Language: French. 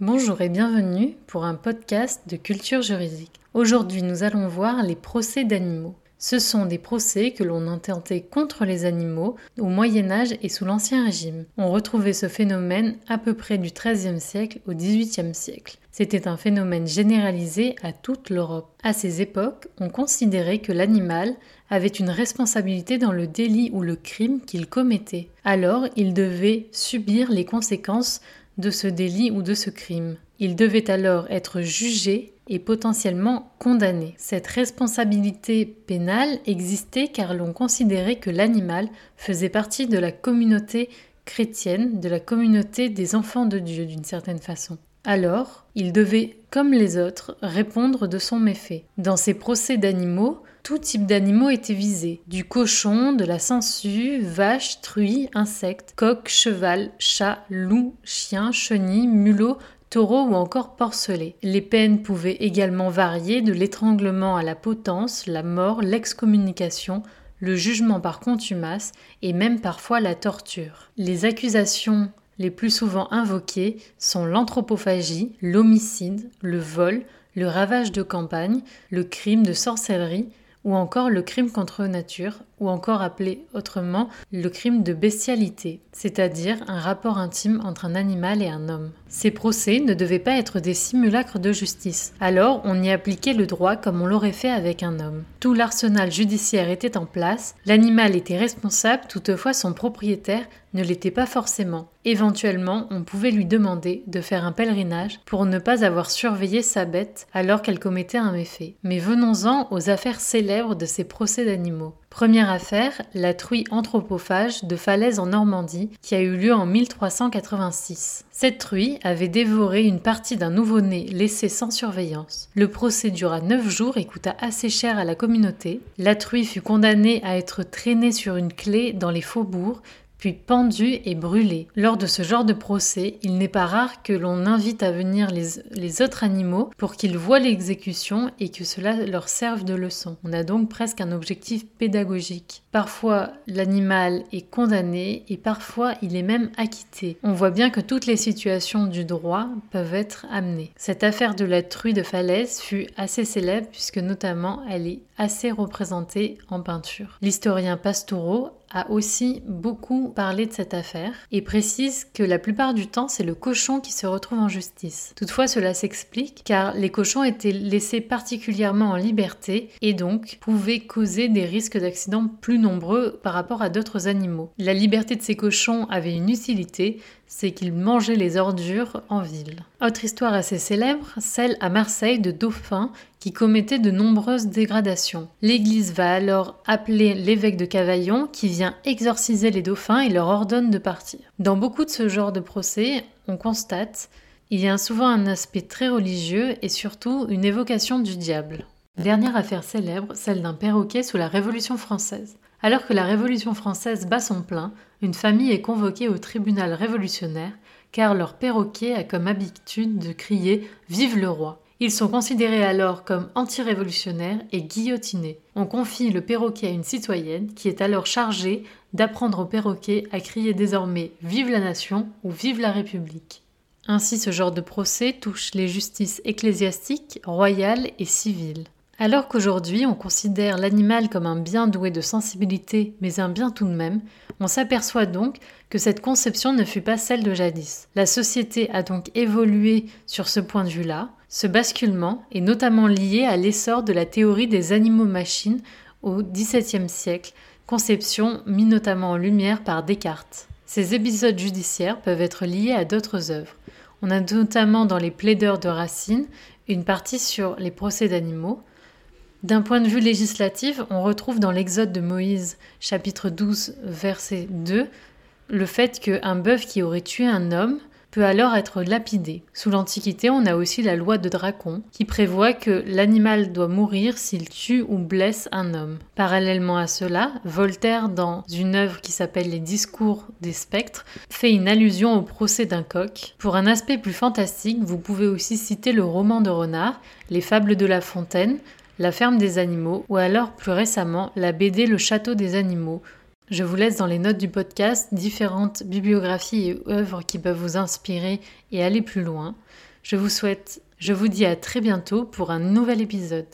Bonjour et bienvenue pour un podcast de culture juridique. Aujourd'hui, nous allons voir les procès d'animaux. Ce sont des procès que l'on intentait contre les animaux au Moyen Âge et sous l'Ancien Régime. On retrouvait ce phénomène à peu près du XIIIe siècle au XVIIIe siècle. C'était un phénomène généralisé à toute l'Europe. À ces époques, on considérait que l'animal avait une responsabilité dans le délit ou le crime qu'il commettait. Alors, il devait subir les conséquences de ce délit ou de ce crime. Il devait alors être jugé et potentiellement condamné. Cette responsabilité pénale existait car l'on considérait que l'animal faisait partie de la communauté chrétienne, de la communauté des enfants de Dieu d'une certaine façon. Alors, il devait, comme les autres, répondre de son méfait. Dans ces procès d'animaux, tout type d'animaux était visé. Du cochon, de la sangsue, vache, truie, insectes, coq, cheval, chat, loup, chien, chenille, mulot, taureau ou encore porcelet. Les peines pouvaient également varier de l'étranglement à la potence, la mort, l'excommunication, le jugement par contumace et même parfois la torture. Les accusations les plus souvent invoquées sont l'anthropophagie, l'homicide, le vol, le ravage de campagne, le crime de sorcellerie, ou encore le crime contre nature, ou encore appelé autrement le crime de bestialité, c'est-à-dire un rapport intime entre un animal et un homme. Ces procès ne devaient pas être des simulacres de justice, alors on y appliquait le droit comme on l'aurait fait avec un homme. Tout l'arsenal judiciaire était en place, l'animal était responsable, toutefois son propriétaire ne l'était pas forcément. Éventuellement, on pouvait lui demander de faire un pèlerinage pour ne pas avoir surveillé sa bête alors qu'elle commettait un méfait. Mais venons-en aux affaires célèbres de ces procès d'animaux. Première affaire, la truie anthropophage de Falaise en Normandie, qui a eu lieu en 1386. Cette truie avait dévoré une partie d'un nouveau-né laissé sans surveillance. Le procès dura neuf jours et coûta assez cher à la communauté. La truie fut condamnée à être traînée sur une clé dans les faubourgs, puis pendu et brûlé. Lors de ce genre de procès, il n'est pas rare que l'on invite à venir les, autres animaux pour qu'ils voient l'exécution et que cela leur serve de leçon. On a donc presque un objectif pédagogique. Parfois, l'animal est condamné et parfois il est même acquitté. On voit bien que toutes les situations du droit peuvent être amenées. Cette affaire de la truie de Falaise fut assez célèbre puisque notamment elle est assez représentée en peinture. L'historien Pastoureau a aussi beaucoup parlé de cette affaire et précise que la plupart du temps c'est le cochon qui se retrouve en justice. Toutefois cela s'explique car les cochons étaient laissés particulièrement en liberté et donc pouvaient causer des risques d'accidents plus nombreux par rapport à d'autres animaux. La liberté de ces cochons avait une utilité, c'est qu'ils mangeaient les ordures en ville. Autre histoire assez célèbre, celle à Marseille de dauphins qui commettaient de nombreuses dégradations. L'Église va alors appeler l'évêque de Cavaillon qui vient exorciser les dauphins et leur ordonne de partir. Dans beaucoup de ce genre de procès, on constate il y a souvent un aspect très religieux et surtout une évocation du diable. Dernière affaire célèbre, celle d'un perroquet sous la Révolution française. Alors que la Révolution française bat son plein, une famille est convoquée au tribunal révolutionnaire car leur perroquet a comme habitude de crier Vive le roi. Ils sont considérés alors comme anti-révolutionnaires et guillotinés. On confie le perroquet à une citoyenne qui est alors chargée d'apprendre au perroquet à crier désormais Vive la nation ou Vive la République. Ainsi ce genre de procès touche les justices ecclésiastiques, royales et civiles. Alors qu'aujourd'hui on considère l'animal comme un bien doué de sensibilité, mais un bien tout de même, on s'aperçoit donc que cette conception ne fut pas celle de jadis. La société a donc évolué sur ce point de vue-là. Ce basculement est notamment lié à l'essor de la théorie des animaux-machines au XVIIe siècle, conception mise notamment en lumière par Descartes. Ces épisodes judiciaires peuvent être liés à d'autres œuvres. On a notamment dans les plaideurs de Racine une partie sur les procès d'animaux, d'un point de vue législatif, on retrouve dans l'Exode de Moïse, chapitre 12, verset 2, le fait qu'un bœuf qui aurait tué un homme peut alors être lapidé. Sous l'Antiquité, on a aussi la loi de Dracon, qui prévoit que l'animal doit mourir s'il tue ou blesse un homme. Parallèlement à cela, Voltaire, dans une œuvre qui s'appelle Les Discours des spectres, fait une allusion au procès d'un coq. Pour un aspect plus fantastique, vous pouvez aussi citer le roman de Renard, Les Fables de La Fontaine, la ferme des animaux, ou alors plus récemment la BD Le château des animaux, Je vous laisse dans les notes du podcast différentes bibliographies et œuvres qui peuvent vous inspirer et aller plus loin. Je vous souhaite, je vous dis à très bientôt pour un nouvel épisode.